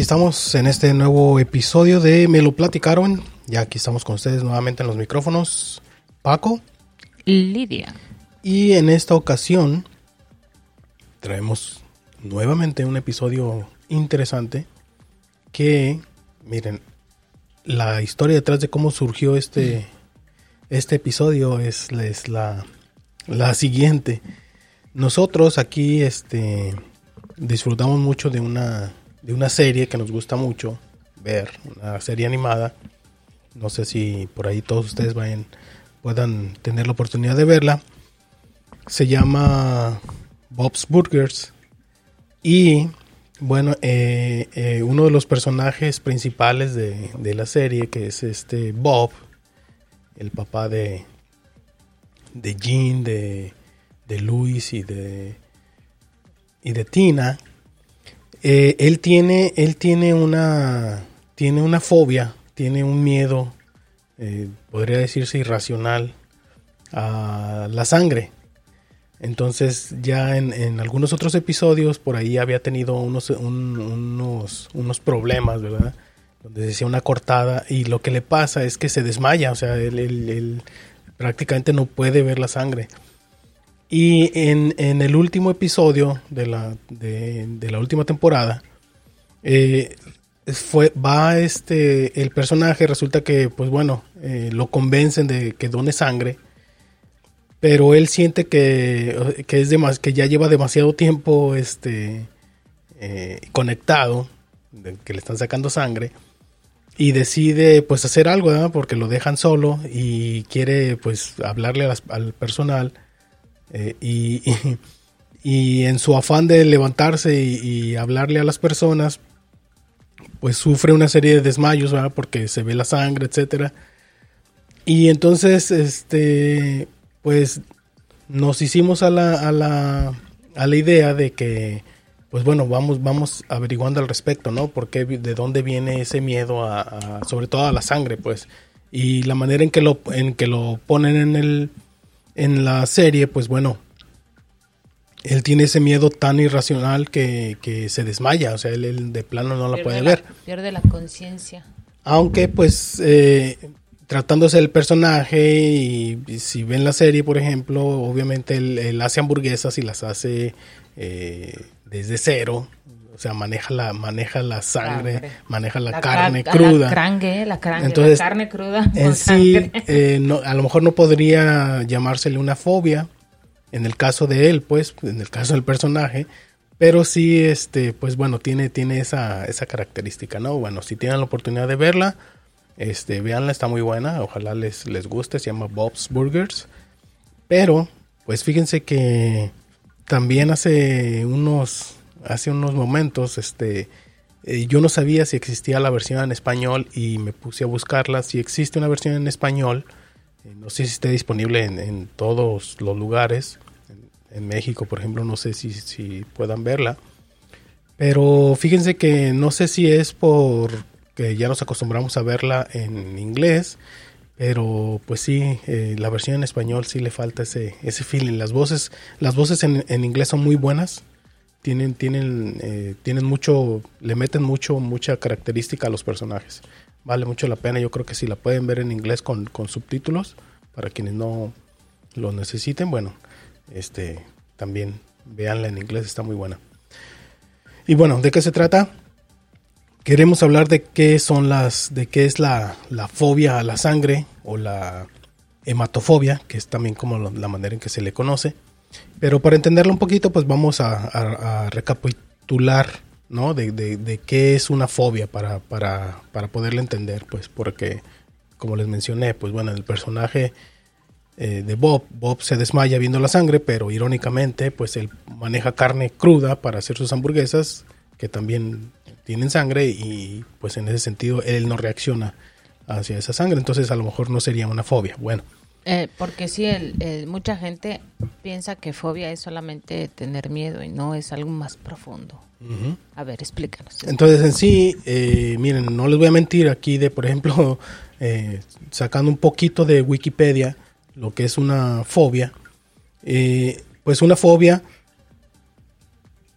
Aquí estamos en este nuevo episodio de Me lo platicaron. Ya aquí estamos con ustedes nuevamente en los micrófonos. Paco. Lidia. Y en esta ocasión traemos nuevamente un episodio interesante que, miren, la historia detrás de cómo surgió este, este episodio es, es la, la siguiente. Nosotros aquí este, disfrutamos mucho de una, de una serie que nos gusta mucho ver, una serie animada. No sé si por ahí todos ustedes vayan, puedan tener la oportunidad de verla. Se llama Bob's Burgers. Y bueno, eh, eh, uno de los personajes principales de, de, la serie, que es este Bob, el papá de, de Jean, de, de Luis y de, y de Tina, eh, él tiene, él tiene una, tiene una fobia, tiene un miedo, eh, podría decirse irracional, a la sangre. Entonces ya en, en, algunos otros episodios por ahí había tenido unos, un, unos, unos, problemas, ¿verdad? Donde decía una cortada y lo que le pasa es que se desmaya, o sea, él, él, él prácticamente no puede ver la sangre. Y en, en el último episodio de la, de, la última temporada, eh, fue, va este, el personaje, resulta que, pues bueno, eh, lo convencen de que done sangre pero él siente que, que, es demas, que ya lleva demasiado tiempo este, eh, conectado, que le están sacando sangre, y decide pues hacer algo, porque lo dejan solo y quiere pues hablarle al personal eh, y, y, y, en su afán de levantarse y, y, hablarle a las personas, pues sufre una serie de desmayos, ¿verdad? porque se ve la sangre, etcétera. Y entonces, este, pues nos hicimos a la, a la, a la idea de que, pues bueno, vamos, vamos averiguando al respecto, ¿no? Porque de dónde viene ese miedo a, a, sobre todo a la sangre, pues. Y la manera en que lo, en que lo ponen en el, en la serie, pues bueno, él tiene ese miedo tan irracional que, que se desmaya, o sea, él, él de plano no la pierde puede la, ver. Pierde la conciencia. Aunque pues eh, tratándose del personaje y, y, si ven la serie, por ejemplo, obviamente él, él hace hamburguesas y las hace eh, desde cero. O sea, maneja la, maneja la sangre, sangre. maneja la, la carne car cruda. La, crangue, la, crangue, Entonces, la carne cruda. En sí, eh, no, a lo mejor no podría llamársele una fobia, en el caso de él, pues, en el caso del personaje, pero sí, este, pues bueno, tiene, tiene esa, esa característica, ¿no? Bueno, si tienen la oportunidad de verla, este, véanla, está muy buena, ojalá les, les guste, se llama Bob's Burgers. Pero, pues fíjense que también hace unos, hace unos momentos, este, eh, yo no sabía si existía la versión en español y me puse a buscarla. Si existe una versión en español, eh, no sé si esté disponible en, en todos los lugares. En, en, México, por ejemplo, no sé si, si puedan verla. Pero fíjense que no sé si es por que ya nos acostumbramos a verla en inglés, pero pues sí, eh, la versión en español sí le falta ese, ese feeling. Las voces, las voces en, en inglés son muy buenas, tienen, tienen, eh, tienen mucho, le meten mucho, mucha característica a los personajes. Vale mucho la pena, yo creo que si la pueden ver en inglés con, con subtítulos, para quienes no lo necesiten, bueno, este también véanla en inglés, está muy buena. Y bueno, ¿de qué se trata? queremos hablar de qué son las, de qué es la, la, fobia a la sangre o la hematofobia, que es también como la manera en que se le conoce. Pero para entenderlo un poquito, pues vamos a, recapitular, ¿no? De, de, de, qué es una fobia para, para, para entender, pues porque, como les mencioné, pues bueno, el personaje eh, de Bob, Bob se desmaya viendo la sangre, pero irónicamente, pues él maneja carne cruda para hacer sus hamburguesas, que también tienen sangre y pues en ese sentido él no reacciona hacia esa sangre, entonces a lo mejor no sería una fobia. Bueno. Eh, porque sí, el, el, mucha gente piensa que fobia es solamente tener miedo y no es algo más profundo. Uh -huh. A ver, explícanos. Entonces en sí, eh, miren, no les voy a mentir aquí de, por ejemplo, eh, sacando un poquito de Wikipedia, lo que es una fobia, eh, pues una fobia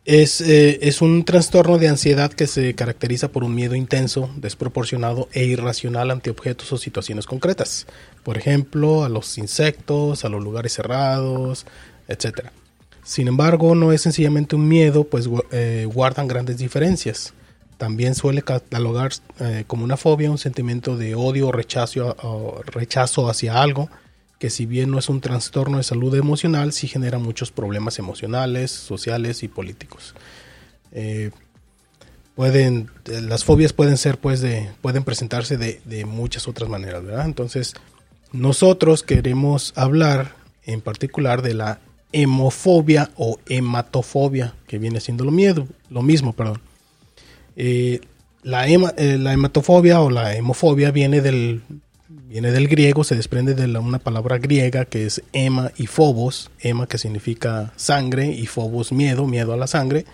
Es, eh, es un trastorno de ansiedad que se caracteriza por un miedo intenso, desproporcionado e irracional ante objetos o situaciones concretas. Por ejemplo, a los insectos, a los lugares cerrados, etc. Sin embargo, no es sencillamente un miedo, pues eh, guardan grandes diferencias. También suele catalogar eh, como una fobia un sentimiento de odio o rechazo, o rechazo hacia algo, que si bien no es un trastorno de salud emocional, sí genera muchos problemas emocionales, sociales y políticos. Eh, pueden, las fobias pueden ser, pues, de, pueden presentarse de, muchas otras maneras, ¿verdad? Entonces, nosotros queremos hablar en particular de la hemofobia o hematofobia, que viene siendo lo, miedo, lo mismo, perdón. Eh, la, eh, la, hematofobia o la hemofobia viene del, viene del griego, se desprende de una palabra griega que es hema y phobos, hema que significa sangre y phobos miedo, miedo a la sangre.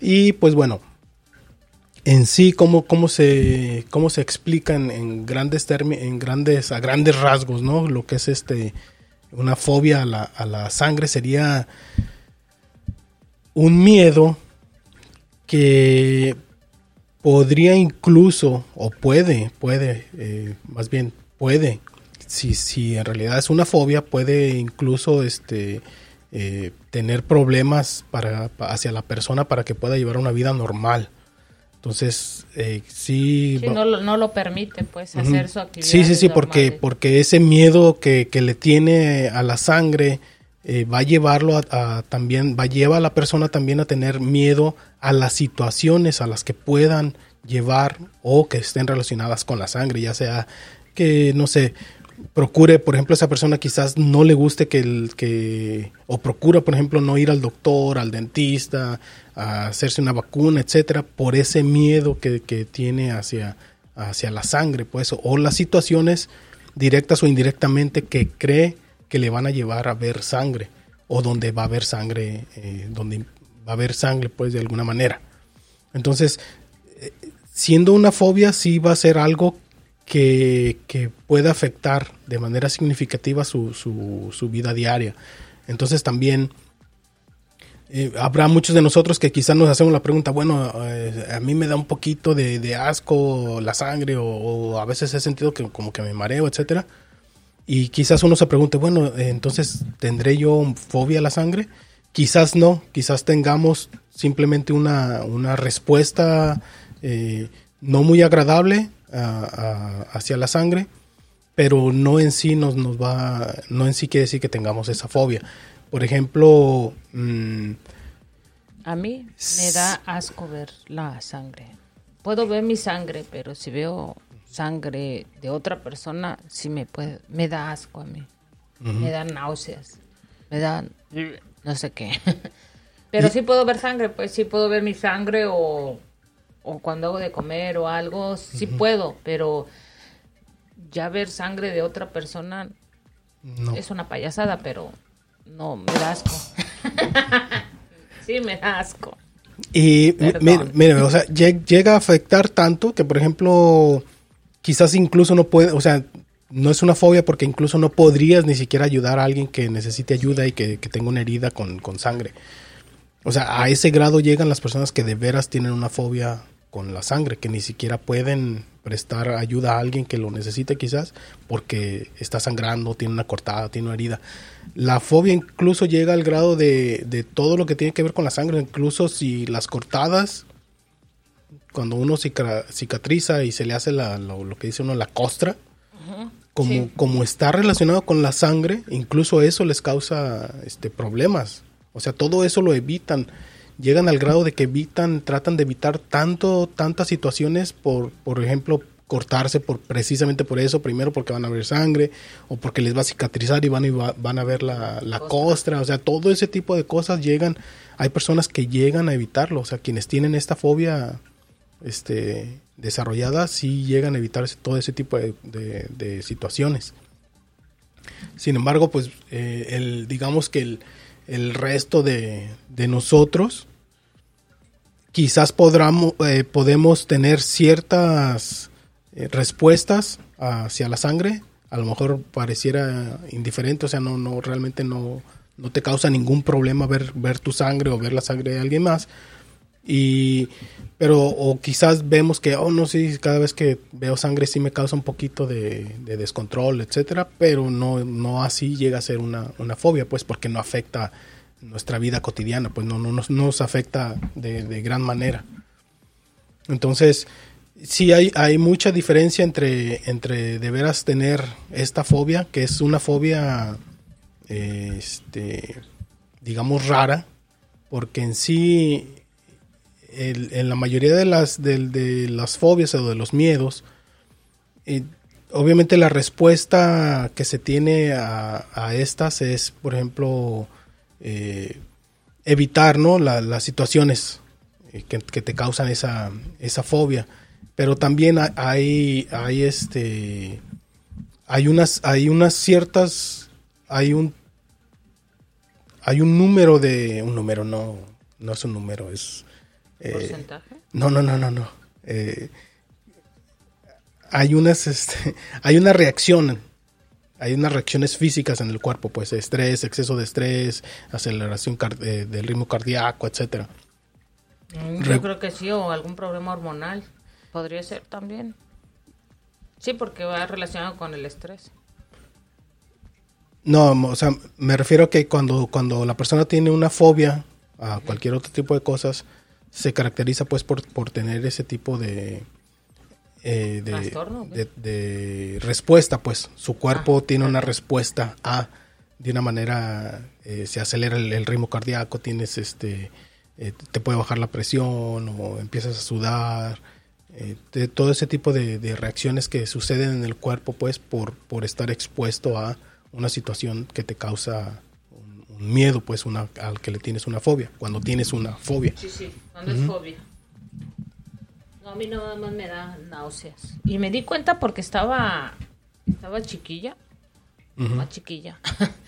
Y pues bueno, en sí cómo, cómo, se, cómo se explica en, grandes en grandes, a grandes rasgos, ¿no? Lo que es este una fobia a la, a la sangre sería un miedo que podría incluso, o puede, puede, eh, más bien puede, si, si en realidad es una fobia, puede incluso este, eh, tener problemas para, hacia la persona para que pueda llevar una vida normal. Entonces, eh, sí... no, no, lo permite, pues, hacer su actividad. Sí, sí, sí, porque, porque ese miedo que, que, le tiene a la sangre eh, va a llevarlo a, también, va a llevar a la persona también a tener miedo a las situaciones a las que puedan llevar o que estén relacionadas con la sangre, ya sea que, no sé, procure, por ejemplo, esa persona quizás no le guste que el que o procura, por ejemplo, no ir al doctor, al dentista, a hacerse una vacuna, etcétera, por ese miedo que, que tiene hacia, hacia la sangre, pues, o las situaciones directas o indirectamente que cree que le van a llevar a ver sangre o donde va a haber sangre, eh, donde va a haber sangre, pues de alguna manera. Entonces, eh, siendo una fobia, sí va a ser algo que, que pueda afectar de manera significativa su, su, vida diaria. Entonces también eh, habrá muchos de nosotros que quizás nos hacemos la pregunta, bueno, a mí me da un poquito de, asco la sangre o, a veces he sentido que como que me mareo, etcétera. Y quizás uno se pregunte, bueno, eh, entonces, ¿tendré yo fobia a la sangre? Quizás no, quizás tengamos simplemente una, una respuesta eh, no muy agradable hacia la sangre, pero no en sí nos, nos va, no en sí quiere decir que tengamos esa fobia. Por ejemplo, mm, a mí me da asco ver la sangre. Puedo ver mi sangre, pero si veo sangre de otra persona, sí me puede, me da asco a mí. Me da náuseas. Me da no sé qué. Pero sí puedo ver sangre, pues sí puedo ver mi sangre o, o cuando hago de comer o algo, sí puedo, pero ya ver sangre de otra persona es una payasada, pero no, me da asco. sí, me da asco. Y mire, o sea, llega a afectar tanto que, por ejemplo, quizás incluso no puede, o sea, no es una fobia porque incluso no podrías ni siquiera ayudar a alguien que necesite ayuda y que, tenga una herida con, sangre. O sea, a ese grado llegan las personas que de veras tienen una fobia con la sangre, que ni siquiera pueden prestar ayuda a alguien que lo necesite quizás porque está sangrando, tiene una cortada, tiene una herida. La fobia incluso llega al grado de, todo lo que tiene que ver con la sangre, incluso si las cortadas cuando uno cicatriza y se le hace lo, que dice uno la costra, como, como está relacionado con la sangre, incluso eso les causa este, problemas. O sea, todo eso lo evitan. Llegan al grado de que evitan, tratan de evitar tanto, tantas situaciones por, por ejemplo, cortarse por precisamente por eso, primero porque van a ver sangre o porque les va a cicatrizar y van, a, van a ver la, la costra, o sea, todo ese tipo de cosas llegan, hay personas que llegan a evitarlo, o sea, quienes tienen esta fobia este, desarrolladas sí llegan a evitar todo ese tipo de, situaciones. Sin embargo, pues eh, el, digamos que el, resto de, nosotros quizás podamos, eh, podemos tener ciertas eh, respuestas hacia la sangre. A lo mejor pareciera indiferente, o sea, no, no realmente no, no te causa ningún problema ver, ver tu sangre o ver la sangre de alguien más. Y, pero, o quizás vemos que, oh, no, sí, cada vez que veo sangre sí me causa un poquito de, descontrol, etcétera, pero no, no así llega a ser una, una, fobia, pues, porque no afecta nuestra vida cotidiana, pues no, no, nos, nos afecta de, de, gran manera. Entonces, sí hay, hay mucha diferencia entre, entre de veras tener esta fobia, que es una fobia, este, digamos, rara, porque en sí en la mayoría de las, de, las fobias o de los miedos, eh, obviamente la respuesta que se tiene a, estas es, por ejemplo, eh, evitar ¿no? las situaciones eh, que, te causan esa, esa fobia. Pero también hay, hay este hay unas, hay unas ciertas, hay un hay un número de, un número no, no es un número, es ¿Porcentaje? No, no, no, no, no. Eh, hay unas, este, hay una reacción, hay unas reacciones físicas en el cuerpo, pues estrés, exceso de estrés, aceleración eh, del ritmo cardíaco, etcétera. Mm, yo creo que sí, o algún problema hormonal, podría ser también. Sí, porque va relacionado con el estrés. No, o sea, me refiero a que cuando, cuando la persona tiene una fobia a cualquier otro tipo de cosas, se caracteriza pues por, por tener ese tipo de, eh, de, respuesta, pues. Su cuerpo ah, tiene una respuesta a, de una manera, eh, se acelera el, ritmo cardíaco, tienes este, eh, te puede bajar la presión o empiezas a sudar, de, todo ese tipo de, reacciones que suceden en el cuerpo, pues por, por estar expuesto a una situación que te causa miedo, pues, una, al que le tienes una fobia, cuando tienes una fobia. Sí, sí, cuando es fobia. No, a mí nada más me da náuseas. Y me di cuenta porque estaba, estaba chiquilla, más chiquilla.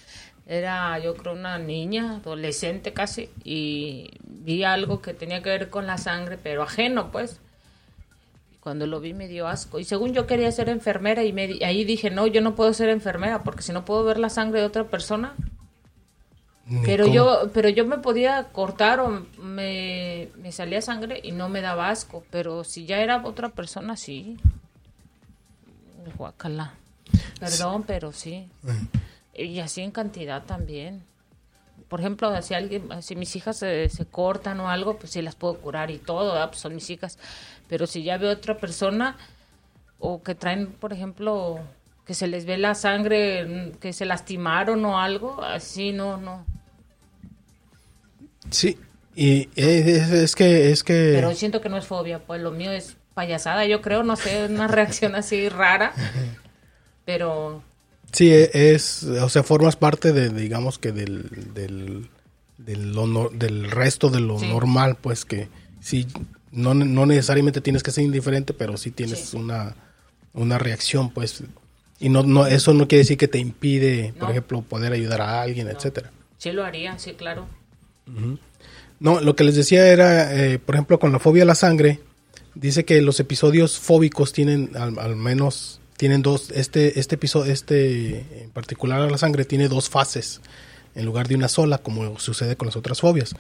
Era, yo creo, una niña, adolescente casi, y vi algo que tenía que ver con la sangre, pero ajeno, pues. Cuando lo vi me dio asco. Y según yo quería ser enfermera, y me, ahí dije, no, yo no puedo ser enfermera, porque si no puedo ver la sangre de otra persona, pero yo, pero yo me podía cortar o me, salía sangre y no me daba asco. Pero si ya era otra persona, sí. Guacala. Perdón, pero sí. Y así en cantidad también. Por ejemplo, si alguien, si mis hijas se, se cortan o algo, pues sí las puedo curar y todo, pues son mis hijas. Pero si ya veo otra persona o que traen, por ejemplo, que se les ve la sangre, que se lastimaron o algo, así no, no. Sí, y es, que es que... Pero siento que no es fobia, pues lo mío es payasada, yo creo, no sé, una reacción así rara, pero... Sí, e, es, o sea, formas parte de, digamos que del, del, del, resto de lo normal, pues que sí, no, no necesariamente tienes que ser indiferente, pero sí tienes una, una reacción, pues, y no, no, eso no quiere decir que te impide, por ejemplo, poder ayudar a alguien, etcétera. Sí lo haría, sí, claro. No, lo que les decía era, eh, por ejemplo, con la fobia a la sangre, dice que los episodios fóbicos tienen al, menos tienen dos este este episodio este en particular a la sangre tiene dos fases en lugar de una sola como sucede con las otras fobias.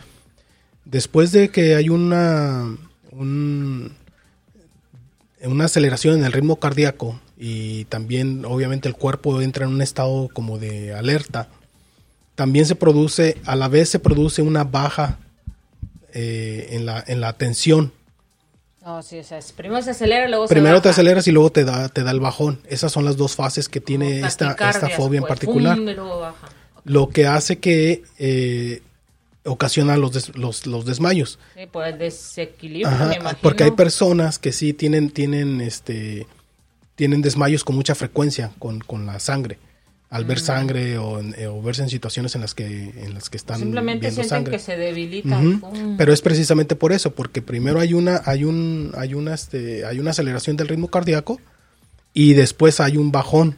Después de que hay una una aceleración en el ritmo cardíaco y también obviamente el cuerpo entra en un estado como de alerta también se produce, a la vez se produce una baja eh, en, la, en la tensión. Oh, sí, o sea, primero se acelera, luego Primero te aceleras y luego te da, te da el bajón. Esas son las dos fases que tiene esta, esta fobia en pues, particular. Lo que hace que eh, ocasiona los, los, los, desmayos. Sí, el desequilibrio, me imagino. Porque hay personas que sí tienen, tienen, este, tienen desmayos con mucha frecuencia con, con la sangre al ver sangre eh, o, verse en situaciones en las que en las que están simplemente viendo sienten que se debilitan pero es precisamente por eso porque primero hay una hay un hay una este hay una aceleración del ritmo cardíaco y después hay un bajón.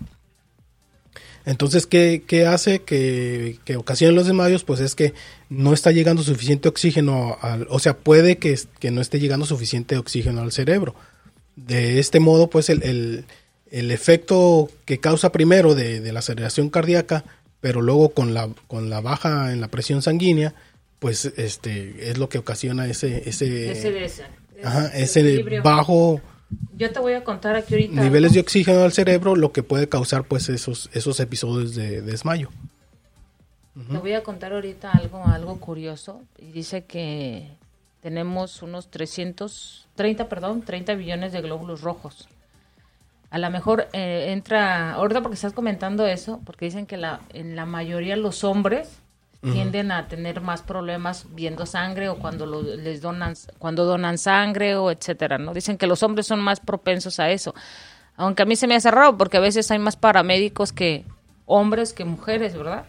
Entonces qué, qué hace que, que ocasione los desmayos pues es que no está llegando suficiente oxígeno al, o sea puede que, que no esté llegando suficiente oxígeno al cerebro. De este modo pues el el efecto que causa primero de, la aceleración cardíaca pero luego con la, con la baja en la presión sanguínea, pues este es lo que ocasiona ese ese, Ese, ajá, ese bajo Yo te voy a contar aquí ahorita. niveles de oxígeno al cerebro, lo que puede causar pues esos esos episodios de, de desmayo. Te voy a contar ahorita algo, algo curioso. Y dice que tenemos unos 330, perdón, 30 billones de glóbulos rojos. A lo mejor eh, entra, ahorita porque estás comentando eso, porque dicen que la, en la mayoría los hombres tienden a tener más problemas viendo sangre o cuando lo- les donan, cuando donan sangre o etcétera, ¿no? Dicen que los hombres son más propensos a eso. Aunque a mí se me hace raro porque a veces hay más paramédicos que hombres que mujeres, ¿verdad?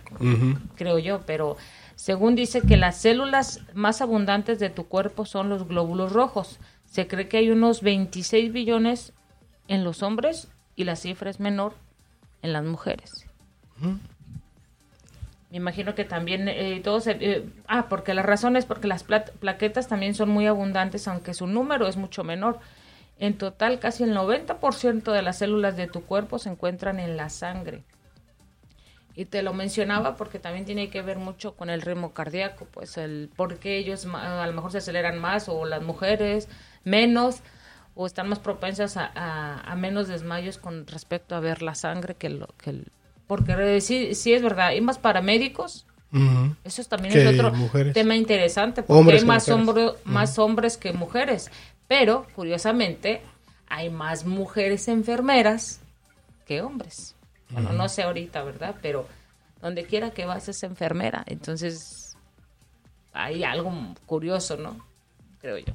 Creo yo, pero según dice que las células más abundantes de tu cuerpo son los glóbulos rojos. Se cree que hay unos 26 billones en los hombres y la cifra es menor en las mujeres. Me imagino que también eh, todos... eh, ah, porque la razón es porque las plaquetas también son muy abundantes, aunque su número es mucho menor. En total, casi el 90% de las células de tu cuerpo se encuentran en la sangre. Y te lo mencionaba porque también tiene que ver mucho con el ritmo cardíaco, pues el por qué ellos a lo mejor se aceleran más o las mujeres menos o están más propensas a, a- a menos desmayos con respecto a ver la sangre que lo que el- porque sí, sí es verdad, hay más paramédicos, Ujú. eso también Que es otro mujeres. tema interesante porque Hombres hay más, hombre- más hombres que mujeres, pero curiosamente hay más mujeres enfermeras que hombres. Bueno, no sé ahorita, ¿verdad? Pero donde quiera que vas es enfermera. Entonces, hay algo curioso, ¿no? Creo yo.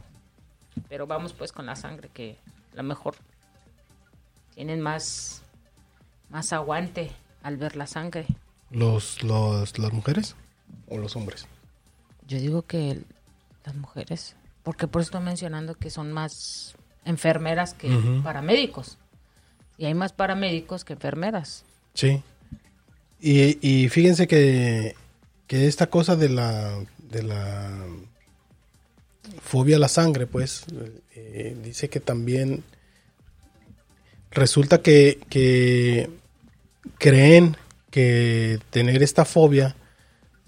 Pero vamos pues con la sangre, que a lo mejor tienen más, más aguante al ver la sangre. Los, los las mujeres o los hombres. Yo digo que las mujeres, porque por eso estoy mencionando que son más enfermeras que paramédicos. Y hay más paramédicos que enfermeras. Sí. Y, y fíjense que, que esta cosa de la, de la fobia a la sangre, pues, eh, dice que también resulta que, que creen que tener esta fobia,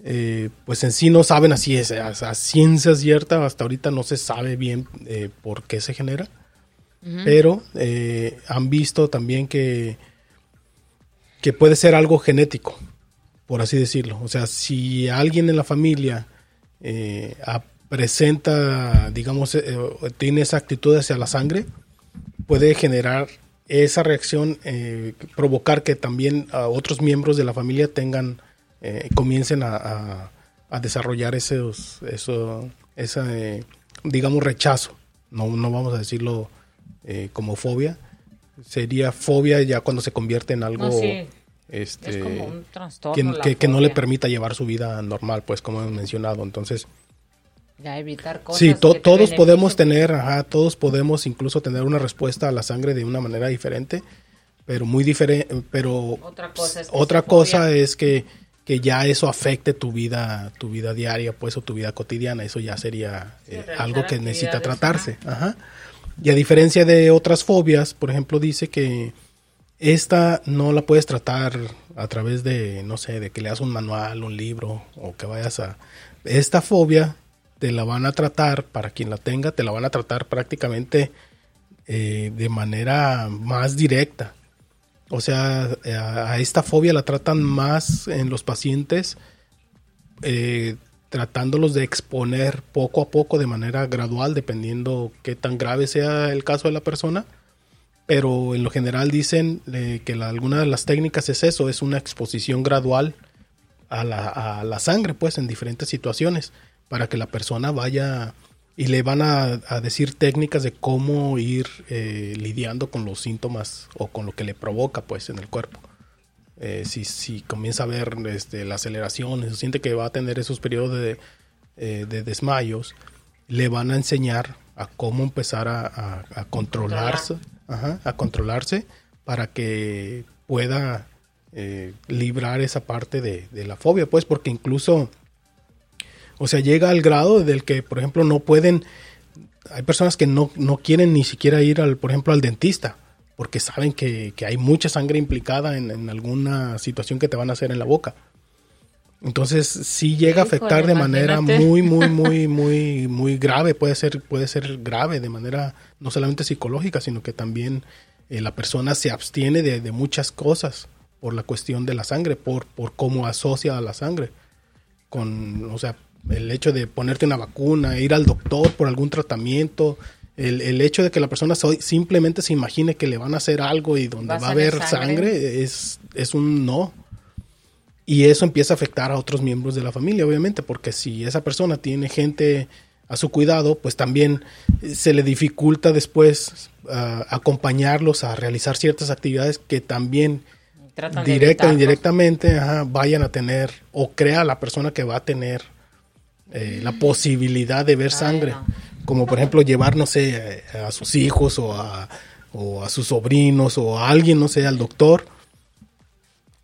eh, pues en sí no saben así, es, a, a ciencia cierta, hasta ahorita no se sabe bien eh, por qué se genera, pero han visto también que que puede ser algo genético, por así decirlo. O sea, si alguien en la familia eh, a- presenta, digamos, eh, tiene esa actitud hacia la sangre, puede generar esa reacción, eh, provocar que también a otros miembros de la familia tengan, eh, comiencen a, a- a desarrollar esos, eso, esa, eh, digamos, rechazo. No, no vamos a decirlo eh, como fobia, sería fobia ya cuando se convierte en algo No, sí. este, es como un trastorno. que, que- que no le permita llevar su vida normal, pues como hemos mencionado. Entonces, Ya evitar cosas. sí, to- todos podemos tener, ajá, todos podemos incluso tener una respuesta a la sangre de una manera diferente, pero muy diferente, pero Otra cosa es que otra se cosa fobia. es que, que ya eso afecte tu vida, tu vida diaria, pues, o tu vida cotidiana. Eso ya sería Sí, eh, algo que necesita tratarse. Ajá. Y a diferencia de otras fobias, por ejemplo, dice que esta no la puedes tratar a través de, no sé, de que leas un manual, un libro o que vayas a... Esta fobia te la van a tratar, para quien la tenga, te la van a tratar prácticamente eh, de manera más directa. O sea, a, esta fobia la tratan más en los pacientes, eh, tratándolos de exponer poco a poco de manera gradual, dependiendo qué tan grave sea el caso de la persona. Pero en lo general dicen eh, que alguna de las técnicas es eso, es una exposición gradual a la, a la sangre, pues en diferentes situaciones, para que la persona vaya y le van a, a decir técnicas de cómo ir eh, lidiando con los síntomas o con lo que le provoca, pues, en el cuerpo. Eh, si, si comienza a ver este, la aceleración, se siente que va a tener esos periodos de, eh, de desmayos, le van a enseñar a cómo empezar a, a- a controlarse, ajá, a controlarse para que pueda eh, librar esa parte de, de la fobia, pues, porque incluso, o sea, llega al grado del que, por ejemplo, no pueden, hay personas que no, no quieren ni siquiera ir, al, por ejemplo, al dentista, porque saben que, que hay mucha sangre implicada en, en alguna situación que te van a hacer en la boca. Entonces sí llega a afectar de manera muy, muy, muy, muy, muy grave. Puede ser, puede ser grave de manera no solamente psicológica, sino que también eh, la persona se abstiene de, de muchas cosas por la cuestión de la sangre, por, por cómo asocia a la sangre. Con, o sea, el hecho de ponerte una vacuna, ir al doctor por algún tratamiento, el, el hecho de que la persona so- simplemente se imagine que le van a hacer algo y donde Va a va a salir haber sangre. sangre, es, es un no. Y eso empieza a afectar a otros miembros de la familia, obviamente, porque si esa persona tiene gente a su cuidado, pues también se le dificulta después ah, acompañarlos a realizar ciertas actividades que también Tratan directa o indirectamente ajá, vayan a tener o crea la persona que va a tener eh, la posibilidad de ver sangre. Como por ejemplo llevar, no sé, eh, a sus hijos o a, o a sus sobrinos o a alguien, no sé, al doctor.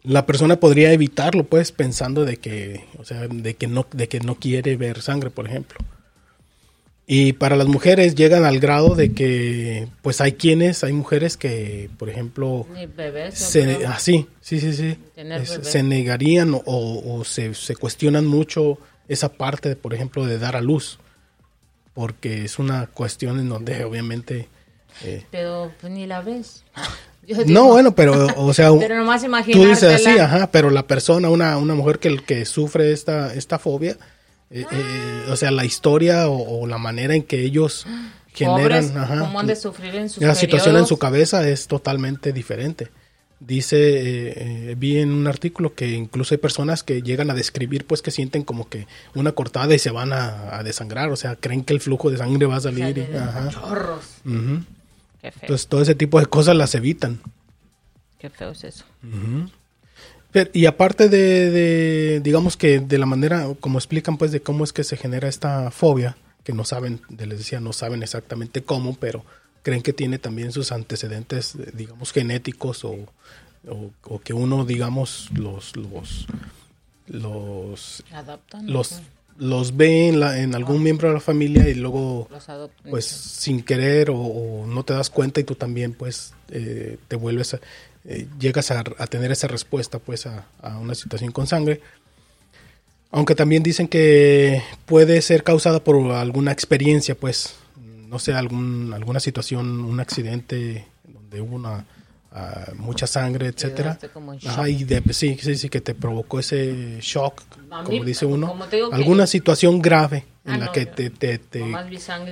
La persona podría evitarlo, pues, pensando de que, o sea, de que no, de que no quiere ver sangre, por ejemplo. Y para las mujeres llegan al grado de que, pues hay quienes, hay mujeres que, por ejemplo, bebés, se, creo. ah, sí, sí, sí, Es- se negarían o, o se, se cuestionan mucho esa parte, por ejemplo, de dar a luz, porque es una cuestión en donde obviamente... eh, Pero pues, ni la ves. No, bueno, pero, o sea, Pero nomás tú dices así, ajá, pero la persona, una, una mujer que, que sufre esta, esta fobia, eh, eh, o sea, la historia o, o la manera en que ellos generan... Pobres, ajá, ¿cómo han de sufrir en sus la situación en su cabeza es totalmente diferente. Dice, eh, eh, vi en un artículo que incluso hay personas que llegan a describir pues que sienten como que una cortada y se van a, a desangrar, o sea, creen que el flujo de sangre va a salir. y- ajá. chorros. Ujú. Qué feo, Entonces todo ese tipo de cosas las evitan. qué feo es eso. Pero- y aparte de, de, digamos que de la manera, como explican pues de cómo es que se genera esta fobia, que no saben, les decía, no saben exactamente cómo, pero creen que tiene también sus antecedentes, eh, digamos, genéticos o, o, o que uno, digamos, los, los, los, Adoptan. los, ve en, la, en algún miembro de la familia y luego pues sin querer o, o no te das cuenta y tú también pues eh, te vuelves a, eh, llegas a, a tener esa respuesta pues a, a una situación con sangre. Aunque también dicen que puede ser causada por alguna experiencia pues no sé algún alguna situación un accidente donde hubo una ah, mucha sangre etcétera Quedaste como en Ajá, y de- sí, sí sí que te provocó ese shock mí, como dice uno como que- alguna situación grave en Ah, la no, que te, te, te-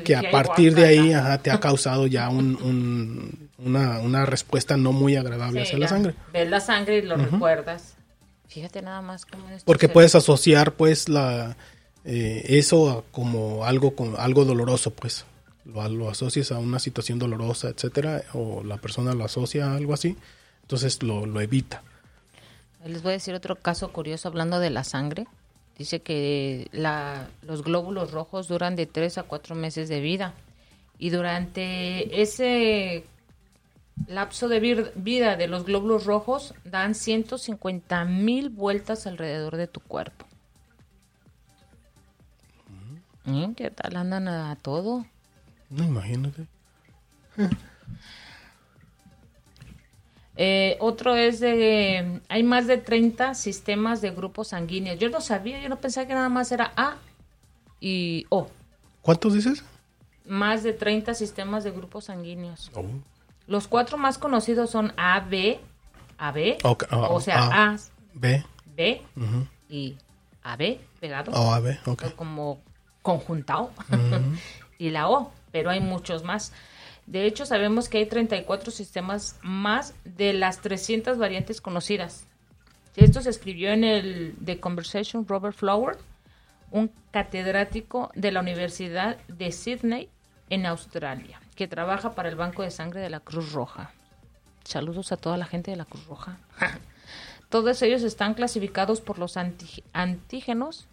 que a "Ay, partir de ahí guácala". ajá, te ha causado ya un, un- una, una respuesta no muy agradable Sí, hacia la sangre. Ves la sangre y lo recuerdas. Fíjate nada más cómo estos Porque puedes asociar pues la eh, eso a como algo con algo doloroso pues lo, lo asocias a una situación dolorosa etcétera o la persona lo asocia a algo así entonces lo, lo evita Les voy a decir otro caso curioso hablando de la sangre. Dice que la, los glóbulos rojos duran de 3 a 4 meses de vida. Y durante ese lapso de vida de los glóbulos rojos dan 150 mil vueltas alrededor de tu cuerpo. ¿Eh? ¿Qué tal andan a todo? No imagínate Eh, otro es de, hay más de 30 sistemas de grupos sanguíneos. Yo no sabía, yo no pensaba que nada más era A y O. ¿cuántos dices? Más de 30 sistemas de grupos sanguíneos. Oh. Los cuatro más conocidos son AB, AB, Ok, ah, o sea, A. A, B B ujú. y AB pegados, O A B ok o como conjuntado, y la O, pero hay muchos más. De hecho, sabemos que hay 34 sistemas más de las 300 variantes conocidas. Esto se escribió en el The Conversation Robert Flower, un catedrático de la Universidad de Sydney en Australia, que trabaja para el Banco de Sangre de la Cruz Roja. Saludos a toda la gente de la Cruz Roja. Todos ellos están clasificados por los antígenos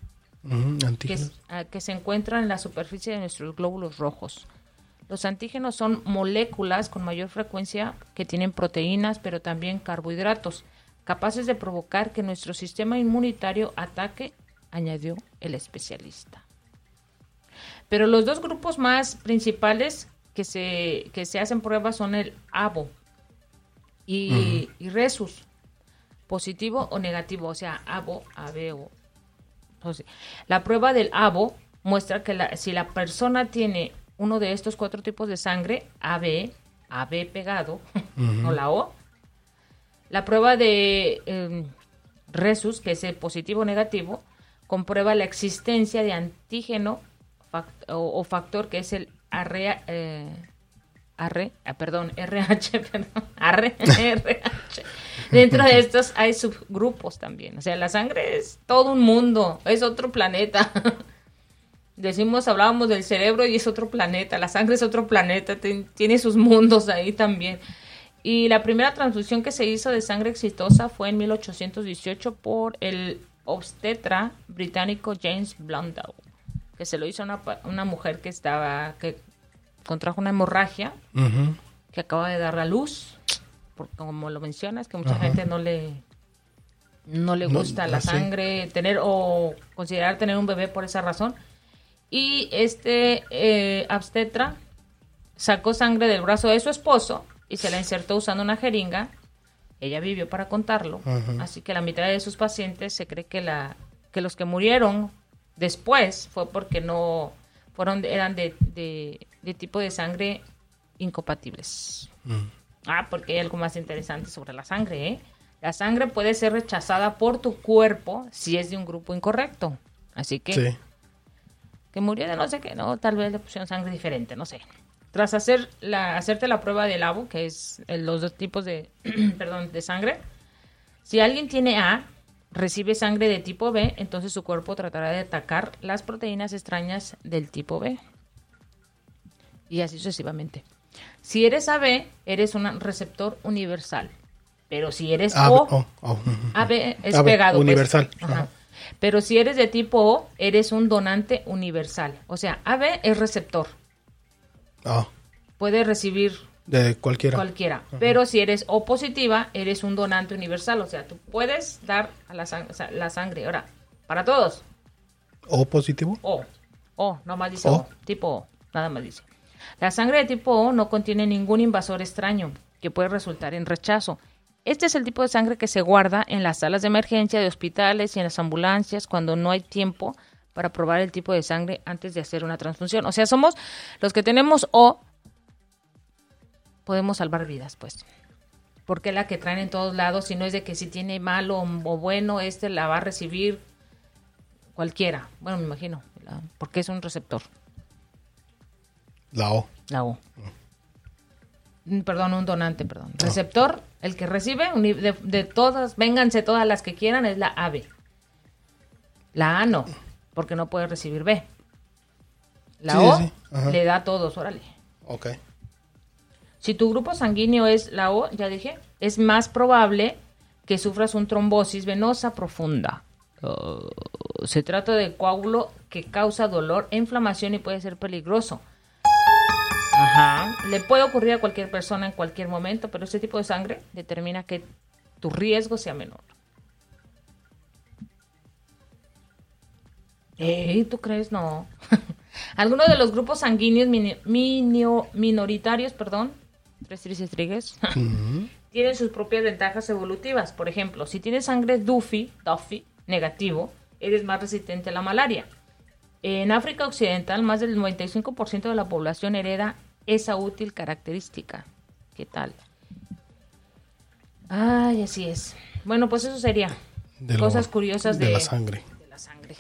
Que, ah, que se encuentran en la superficie de nuestros glóbulos rojos. Los antígenos son moléculas con mayor frecuencia que tienen proteínas, pero también carbohidratos, capaces de provocar que nuestro sistema inmunitario ataque, añadió el especialista. Pero los dos grupos más principales que se, que se hacen pruebas son el ABO y, y Resus, positivo o negativo, o sea, ABO, AB o Entonces, la prueba del ABO muestra que la- si la persona tiene uno de estos cuatro tipos de sangre, AB, AB pegado, o la O, la prueba de eh, Resus, que es el positivo o negativo, comprueba la existencia de antígeno o, o factor que es el arrea, eh, arre- ah, perdón, RH, perdón, arre- RH. Dentro de estos hay subgrupos también. O sea, la sangre es todo un mundo, es otro planeta. Decimos, hablábamos del cerebro y es otro planeta, la sangre es otro planeta, tiene sus mundos ahí también. Y la primera transfusión que se hizo de sangre exitosa fue en 1818 por el obstetra británico James Blundell, que se lo hizo a una, mujer que estaba, que contrajo una hemorragia, que acaba de dar a luz, porque como lo mencionas, que mucha gente no le no le No, gusta la ah, sangre tener o considerar tener un bebé por esa razón. Y este eh, obstetra sacó sangre del brazo de su esposo y se la insertó usando una jeringa. Ella vivió para contarlo. Así que la mitad de sus pacientes se cree que la que los que murieron después fue porque no fueron eran de, de- de tipo de sangre incompatibles. Mm. Ah, porque hay algo más interesante sobre la sangre, ¿eh? La sangre puede ser rechazada por tu cuerpo si es de un grupo incorrecto. Así que Sí. que murió de no sé qué, no, tal vez le pusieron sangre diferente, no sé. Tras hacer la, hacerte la prueba del ABO, que es los dos tipos de, perdón, de sangre, si alguien tiene A, recibe sangre de tipo B, entonces su cuerpo tratará de atacar las proteínas extrañas del tipo B. Y así sucesivamente. Si eres AB, eres un receptor universal. Pero si eres O, oh, oh. AB es AB, pegado. pues. universal. Ajá. Pero si eres de tipo O, eres un donante universal. O sea, AB es receptor. Ah, Puede recibir de cualquiera. cualquiera. Pero si eres O positiva, eres un donante universal. O sea, tú puedes dar a sang- la sangre. Ahora, para todos, ¿O positivo? O. O, nomás dice O. O. Tipo O, nada más dice. La sangre de tipo O no contiene ningún invasor extraño que puede resultar en rechazo. Este es el tipo de sangre que se guarda en las salas de emergencia de hospitales y en las ambulancias cuando no hay tiempo para probar el tipo de sangre antes de hacer una transfusión. O sea, somos los que tenemos O, podemos salvar vidas, pues. Porque la que traen en todos lados, si no es de que si tiene malo o bueno, este la va a recibir cualquiera. Bueno, me imagino, porque es un receptor, La O. la O. Mm, Perdón, un donante, perdón. Receptor, el que recibe, de, de todas, vénganse todas las que quieran, es la AB. La A no, porque no puede recibir B. La Sí, O sí, le da a todos, órale. Ok. Si tu grupo sanguíneo es la O, ya dije, es más probable que sufras un trombosis venosa profunda. Uh, se trata de coágulo que causa dolor e inflamación y puede ser peligroso. Ajá. Le puede ocurrir a cualquier persona en cualquier momento, pero este tipo de sangre determina que tu riesgo sea menor. Ey, ¿Tú crees? No. Algunos de los grupos sanguíneos mini- minio- minoritarios, perdón, tres tristes trigues, tienen sus propias ventajas evolutivas. Por ejemplo, si tienes sangre Duffy, Duffy negativo, eres más resistente a la malaria. En África Occidental, más del 95% de la población hereda esa útil característica. ¿Qué tal? Ay, así es. Bueno, pues eso sería. De lo- Cosas curiosas de, de, la sangre. de la sangre.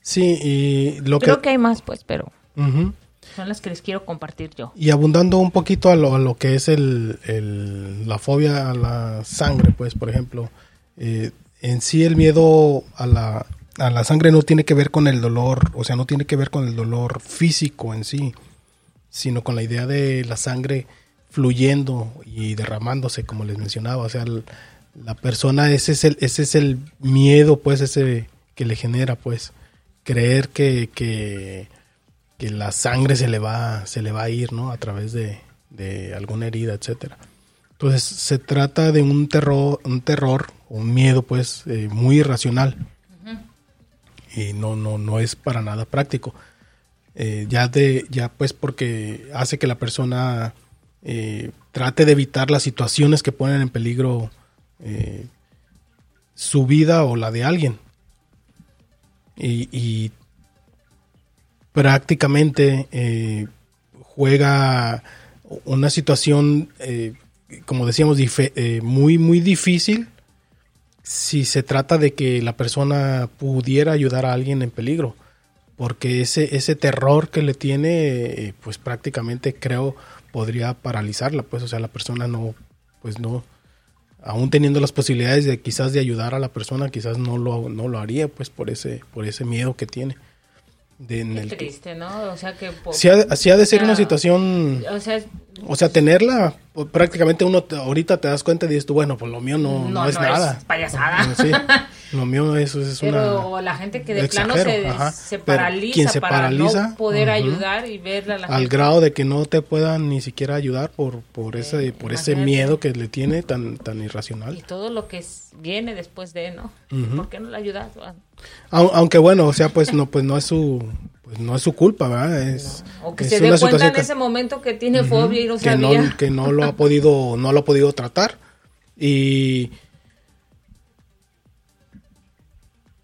Sí, y lo Creo que... que hay más, pues, pero son las que les quiero compartir yo. Y abundando un poquito a lo, a lo que es el, el- la fobia a la sangre, pues, por ejemplo, eh, en sí el miedo a la, a la sangre no tiene que ver con el dolor, o sea, no tiene que ver con el dolor físico en sí, sino con la idea de la sangre fluyendo y derramándose, como les mencionaba, o sea, el- la persona, ese es el, ese es el miedo, pues, ese que le genera, pues, creer que, que, que la sangre se le va, se le va a ir, ¿no? A través de, de alguna herida, etcétera. Entonces se trata de un terror, un terror, un miedo, pues, eh, muy irracional. Y no, no, no es para nada práctico. Eh, ya de, ya pues porque hace que la persona eh, trate de evitar las situaciones que ponen en peligro eh, su vida o la de alguien. y, prácticamente eh, juega una situación, como decíamos, muy, muy difícil si se trata de que la persona pudiera ayudar a alguien en peligro. Porque ese, ese terror que le tiene, pues prácticamente creo podría paralizarla, pues, o sea, la persona no, pues no, aún teniendo las posibilidades de quizás de ayudar a la persona, quizás no lo, no lo haría, pues, por ese, por ese miedo que tiene. De, triste, ¿no? O sea que... Si ha, de ser una situación... O sea, o sea tenerla, pues, prácticamente uno ahorita te das cuenta y dices tú, bueno, pues lo mío no, no, es nada. payasada. Sí, lo mío eso es Pero la gente que de plano se, se paraliza se para no poder ayudar y ver a la Al grado de que no te puedan ni siquiera ayudar por, por ese, por ese miedo que le tiene tan, tan irracional. Y todo lo que viene después de, ¿no? ¿Por qué no le ayudas? Aunque bueno, o sea, pues no, pues no es su, pues no es su culpa, ¿verdad? Es, o que se dé cuenta en ese momento que tiene fobia y no que sabía. que no lo ha podido, no lo ha podido tratar. Y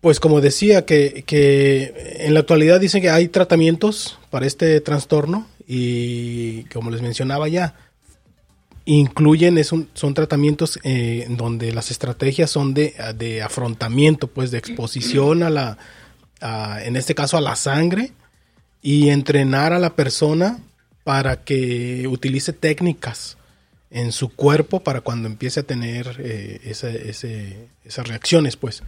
pues como decía, que, que en la actualidad dicen que hay tratamientos para este trastorno y como les mencionaba ya, incluyen, es son tratamientos eh, donde las estrategias son de, de, afrontamiento, pues de exposición a la, en este caso a la sangre y entrenar a la persona para que utilice técnicas en su cuerpo para cuando empiece a tener eh, esas reacciones, pues.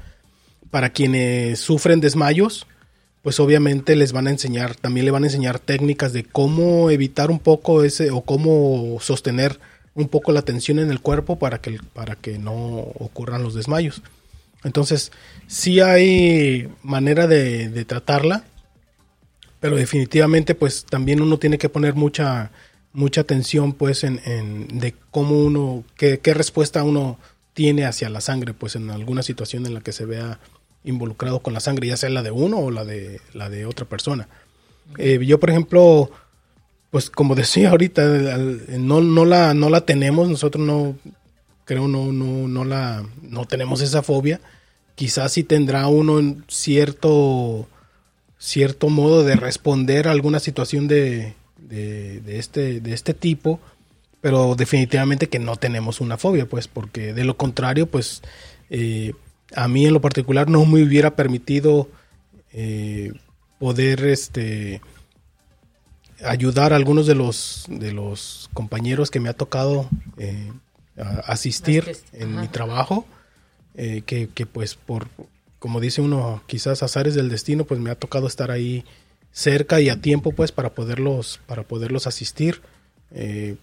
Para quienes sufren desmayos, pues obviamente les van a enseñar, también le van a enseñar técnicas de cómo evitar un poco ese o cómo sostener un poco la tensión en el cuerpo para que, para que no ocurran los desmayos. Entonces, sí hay manera de, tratarla, pero definitivamente pues también uno tiene que poner mucha, mucha atención pues en, de cómo uno, qué, respuesta uno tiene hacia la sangre, pues en alguna situación en la que se vea involucrado con la sangre, ya sea la de uno o la de, la de otra persona. Eh, yo, por ejemplo, pues como decía ahorita, no, no, la, no la tenemos, nosotros no, creo no, no, no la, no tenemos esa fobia. Quizás sí tendrá uno cierto, cierto modo de responder a alguna situación de, de, este, de este tipo, pero definitivamente que no tenemos una fobia, pues, porque de lo contrario, pues, eh, a mí en lo particular no me hubiera permitido eh, poder, este, ayudar a algunos de los, de los compañeros que me ha tocado eh, asistir en mi trabajo, eh, que, pues por, como dice uno, quizás azares del destino, pues me ha tocado estar ahí cerca y a tiempo pues para poderlos, para poderlos asistir. Eh,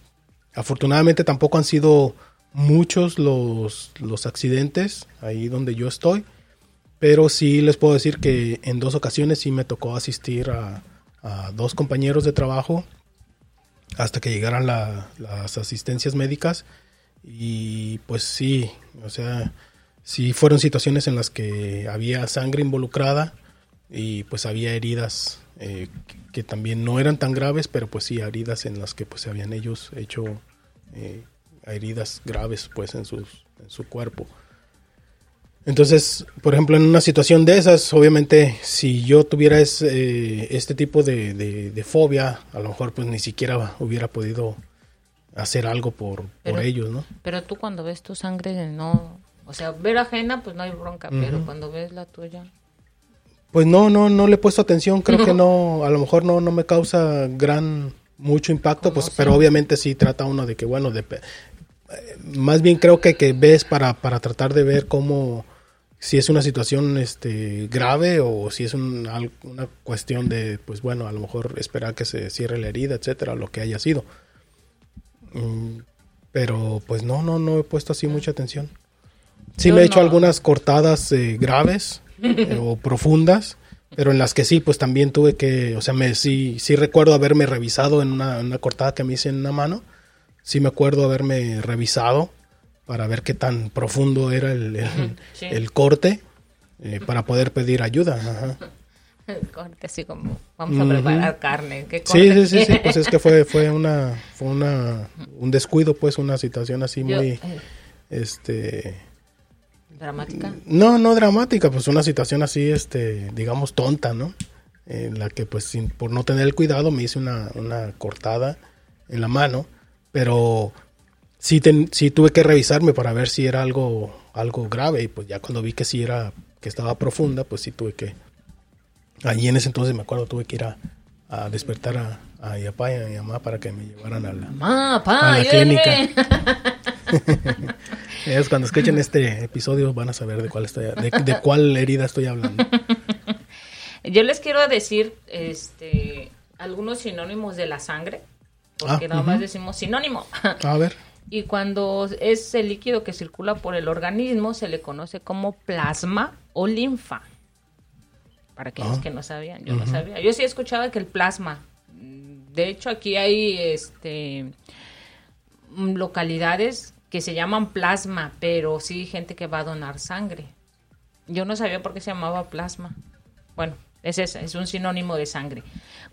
afortunadamente tampoco han sido muchos los, los accidentes ahí donde yo estoy, pero sí les puedo decir que en dos ocasiones sí me tocó asistir a, a dos compañeros de trabajo hasta que llegaran las asistencias médicas y pues sí, o sea, sí fueron situaciones en las que había sangre involucrada y pues había heridas eh, que, también no eran tan graves, pero pues sí heridas en las que pues se habían ellos hecho eh, heridas graves pues en, sus, en su cuerpo. Entonces, por ejemplo, en una situación de esas, obviamente, si yo tuviera eh, este tipo de, fobia, a lo mejor pues ni siquiera hubiera podido hacer algo por, ellos, ¿no? Pero tú cuando ves tu sangre, no, o sea, ver ajena, pues no hay bronca, pero cuando ves la tuya... Pues no, no, no le he puesto atención, creo que no, a lo mejor no, no me causa gran, mucho impacto, pues, pero obviamente sí trata uno de que, bueno, de, eh, más bien creo que, que ves para, para tratar de ver cómo si es una situación este, grave o si es una cuestión de, pues bueno, a lo mejor esperar que se cierre la herida, etcétera, lo que haya sido. Pero pues no, no, no he puesto así mucha atención. Sí me he hecho algunas cortadas eh, graves eh, o profundas, pero en las que sí, pues también tuve que, o sea, me, sí, sí recuerdo haberme revisado en una, una cortada que me hice en una mano, sí me acuerdo haberme revisado para ver qué tan profundo era el, el, corte eh, para poder pedir ayuda. El corte, así como vamos a preparar carne. sí, sí, sí, sí, pues es que fue, fue, una, fue una, un descuido, pues una situación así muy, eh. este, ¿Dramática? No, no dramática, pues una situación así, este, digamos, tonta, ¿no? En la que, pues, sin, por no tener el cuidado, me hice una, una cortada en la mano, pero sí, ten- sí tuve que revisarme para ver si era algo, algo grave, y pues ya cuando vi que sí era, que estaba profunda, pues sí tuve que, ahí en ese entonces me acuerdo, tuve que ir a, a despertar a, a mi papá y a mi mamá para que me llevaran a la, Mamá, a pa, la ayúdenme. clínica. Ellos cuando escuchen este episodio van a saber de cuál estoy, de, de cuál herida estoy hablando. Yo les quiero decir este, algunos sinónimos de la sangre, porque Ah, nada más decimos sinónimo. A ver. y cuando es el líquido que circula por el organismo, se le conoce como plasma o linfa. Para aquellos Ah. que no sabían, yo no sabía. Yo sí escuchaba que el plasma. De hecho, aquí hay este localidades que se llaman plasma, pero sí gente que va a donar sangre. Yo no sabía por qué se llamaba plasma. Bueno, es esa, es un sinónimo de sangre.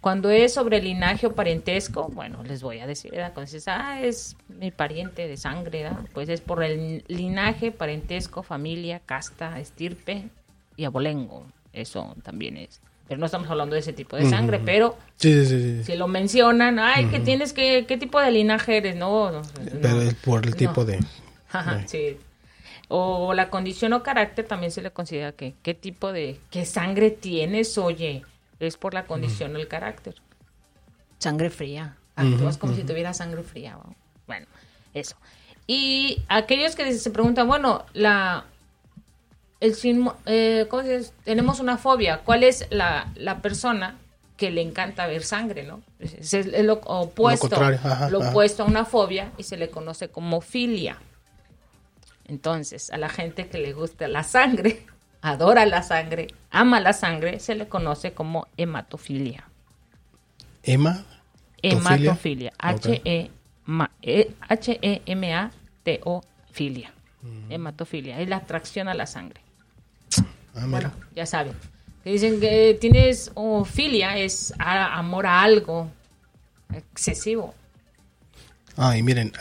Cuando es sobre linaje o parentesco, bueno, les voy a decir, ¿verdad? Cuando dices, ah, es mi pariente de sangre, ¿verdad? Pues es por el linaje, parentesco, familia, casta, estirpe y abolengo. Eso también es. Pero no estamos hablando de ese tipo de sangre, pero Sí, sí, sí. si lo mencionan, ay, que tienes que, ¿qué tipo de linaje eres? No, no, Pero es por el tipo No. de... Ajá, sí. O la condición o carácter también se le considera que qué tipo de qué sangre tienes, oye, es por la condición o el carácter. Sangre fría. Actúas como si tuvieras sangre fría. ¿no? Bueno, eso. Y aquellos que se preguntan, bueno, la el eh, tenemos una fobia. ¿Cuál es la, la persona que le encanta ver sangre, no? Es, es lo opuesto, ajá, lo ajá. opuesto a una fobia y se le conoce como filia. Entonces, a la gente que le gusta la sangre, adora la sangre, ama la sangre, se le conoce como hematofilia. Emma. Hematofilia. Ok. H-E ma- E- H-E-M-A-T-O filia. Hematofilia. Es la atracción a la sangre. Ah. Bueno, ya saben. Que dicen que tienes o filia es amor a algo excesivo. Ah, y miren,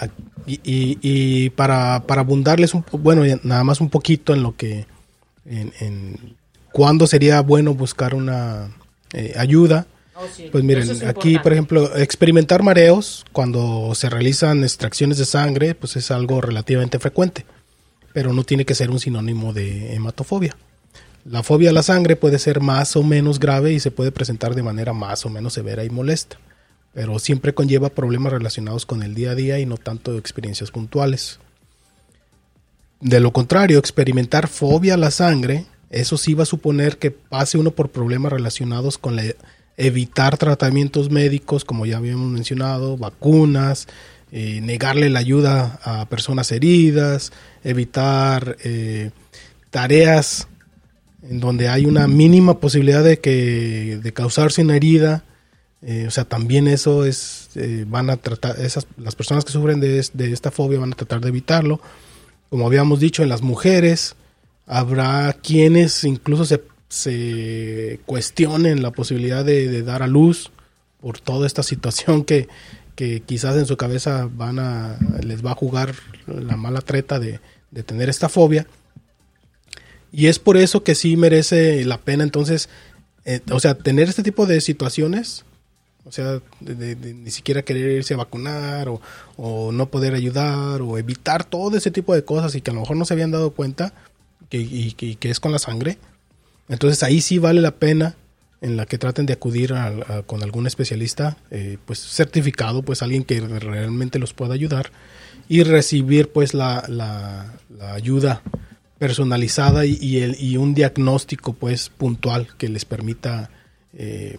y, y- y para, para abundarles un bueno, nada más un poquito en lo que, en, en cuándo sería bueno buscar una eh, ayuda. Oh, sí, Pues miren, es aquí, por ejemplo, experimentar mareos cuando se realizan extracciones de sangre, pues es algo relativamente frecuente, pero no tiene que ser un sinónimo de hematofobia. La fobia a la sangre puede ser más o menos grave y se puede presentar de manera más o menos severa y molesta, pero siempre conlleva problemas relacionados con el día a día y no tanto experiencias puntuales. De lo contrario, experimentar fobia a la sangre, eso sí va a suponer que pase uno por problemas relacionados con evitar tratamientos médicos, como ya habíamos mencionado, vacunas, eh, negarle la ayuda a personas heridas, evitar eh, tareas en donde hay una mínima posibilidad de que de causarse una herida. Eh, o sea, también eso es, eh, van a tratar, esas, las personas que sufren de, de esta fobia van a tratar de evitarlo. Como habíamos dicho, en las mujeres habrá quienes incluso se, se cuestionen la posibilidad de, de dar a luz por toda esta situación que, que quizás en su cabeza van a, les va a jugar la mala treta de, de tener esta fobia. Y es por eso que sí merece la pena entonces, eh, o sea, tener este tipo de situaciones, o sea, de, ni siquiera querer irse a vacunar o, no poder ayudar o evitar todo ese tipo de cosas y que a lo mejor no se habían dado cuenta que, y, que- es con la sangre. Entonces ahí sí vale la pena en la que traten de acudir con algún especialista, eh, pues certificado, pues alguien que realmente los pueda ayudar y recibir pues la ayuda personalizada y, un diagnóstico pues puntual que les permita eh,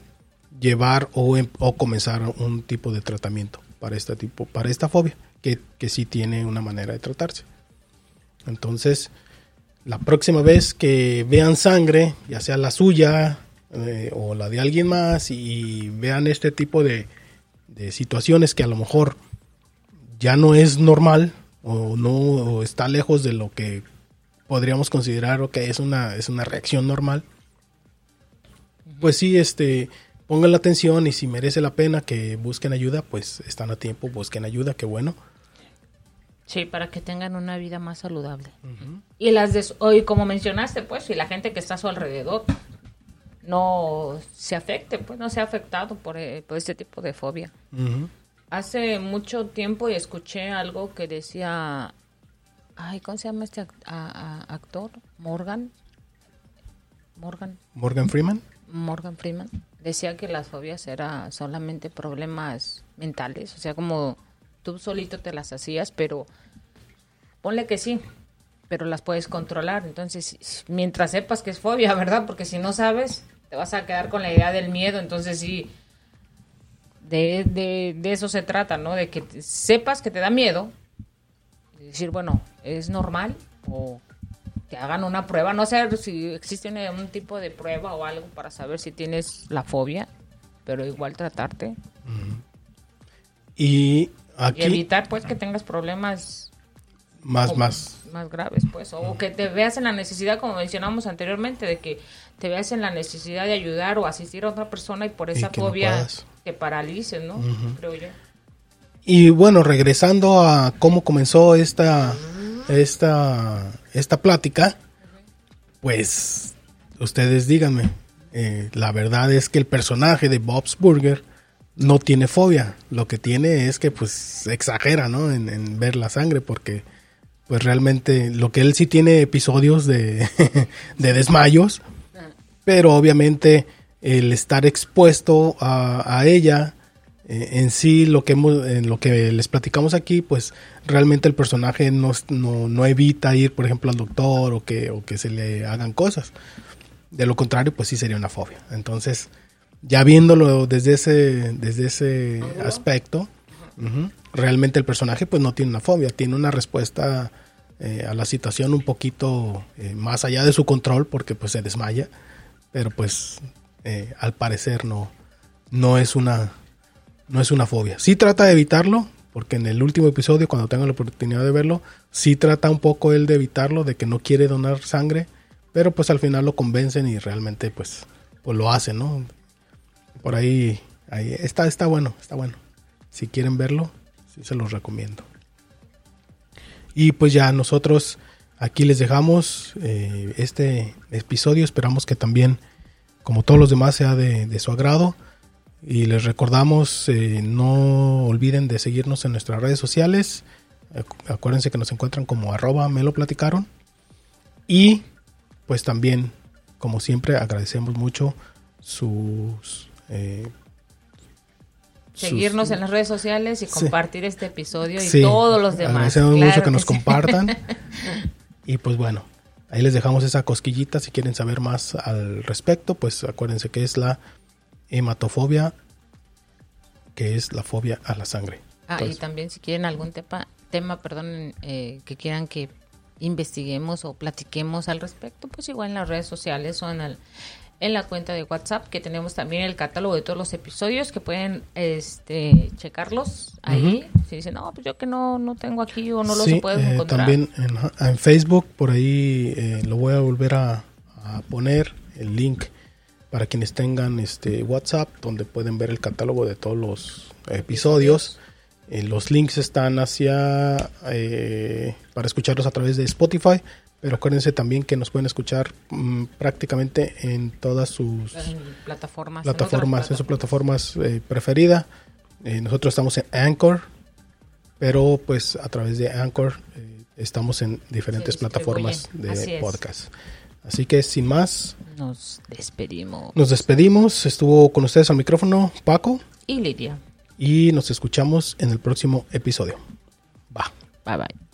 llevar o, em- o comenzar un tipo de tratamiento para este tipo, para esta fobia, que, sí tiene una manera de tratarse. Entonces, la próxima vez que vean sangre, ya sea la suya eh, o la de alguien más, y vean este tipo de, de situaciones que a lo mejor ya no es normal o no o está lejos de lo que podríamos considerar que es una, es una reacción normal, pues sí, este, pongan la atención y si merece la pena que busquen ayuda, pues están a tiempo, busquen ayuda, qué bueno. Sí, para que tengan una vida más saludable. Y las hoy, como mencionaste, pues, y la gente que está a su alrededor no se afecte, pues no se ha afectado por, eh, por este tipo de fobia. Hace mucho tiempo y escuché algo que decía, ay, ¿cómo se llama este actor? Morgan. Morgan. Morgan Freeman. Morgan Freeman. Decía que las fobias eran solamente problemas mentales, o sea, como tú solito te las hacías, pero ponle que sí, pero las puedes controlar. Entonces, mientras sepas que es fobia, ¿verdad? Porque si no sabes, te vas a quedar con la idea del miedo. Entonces, sí, de, de, eso se trata, ¿no? De que sepas que te da miedo. Decir, bueno, ¿es normal? O que hagan una prueba. No sé si existe un tipo de prueba o algo para saber si tienes la fobia, pero igual tratarte. Y y evitar pues que tengas problemas más más más graves pues o que te veas en la necesidad como mencionamos anteriormente de que te veas en la necesidad de ayudar o asistir a otra persona y por esa fobia te paralices no creo yo y bueno regresando a cómo comenzó esta esta esta plática pues ustedes díganme eh, la verdad es que el personaje de Bob's Burger no tiene fobia, lo que tiene es que pues exagera, ¿no? En, ver la sangre, porque pues realmente lo que él sí tiene episodios de, de desmayos, pero obviamente el estar expuesto a, ella eh, en sí, lo que, en lo que les platicamos aquí, pues realmente el personaje no, no, no, evita ir, por ejemplo, al doctor o que, o que se le hagan cosas. De lo contrario, pues sí sería una fobia. Entonces, ya viéndolo desde ese, desde ese aspecto, realmente el personaje pues no tiene una fobia, tiene una respuesta eh, a la situación un poquito eh, más allá de su control porque pues se desmaya, pero pues eh, al parecer no, no es una no es una fobia. Sí trata de evitarlo, porque en el último episodio, cuando tenga la oportunidad de verlo, sí trata un poco él de evitarlo, de que no quiere donar sangre, pero pues al final lo convencen y realmente pues, pues lo hacen, ¿no? Por ahí, ahí está, está bueno, está bueno. Si quieren verlo, sí se los recomiendo. Y pues ya nosotros aquí les dejamos eh, este episodio. Esperamos que también, como todos los demás, sea de, su agrado. Y les recordamos, eh, no olviden de seguirnos en nuestras redes sociales. Acuérdense que nos encuentran como arroba me lo platicaron. Y pues también, como siempre, agradecemos mucho sus eh, Seguirnos en las redes sociales y compartir este episodio y todos los demás. Agradecemos mucho que, nos compartan. y pues bueno, ahí les dejamos esa cosquillita. Si quieren saber más al respecto, pues acuérdense que es la hematofobia, que es la fobia a la sangre. Ah, y también si quieren algún tema, tema perdón, eh, que quieran que investiguemos o platiquemos al respecto, pues igual en las redes sociales o en el, en la cuenta de WhatsApp, que tenemos también el catálogo de todos los episodios, que pueden este, checarlos ahí. Si dicen, no, pues yo que no, no tengo aquí o no los puedo eh, encontrar. También en, Facebook, por ahí eh, lo voy a volver a, poner, el link para quienes tengan este WhatsApp, donde pueden ver el catálogo de todos los episodios. Eh, los links están hacia para escucharlos a través de Spotify, pero acuérdense también que nos pueden escuchar mm, prácticamente en todas sus plataformas, plataformas en, sus plataformas eh, preferidas. Eh, nosotros estamos en Anchor, pero pues a través de Anchor eh, estamos en diferentes plataformas de podcast. Así que sin más, nos despedimos. Nos despedimos. Estuvo con ustedes al micrófono Paco y Lidia. Y nos escuchamos en el próximo episodio. Va. Bye bye.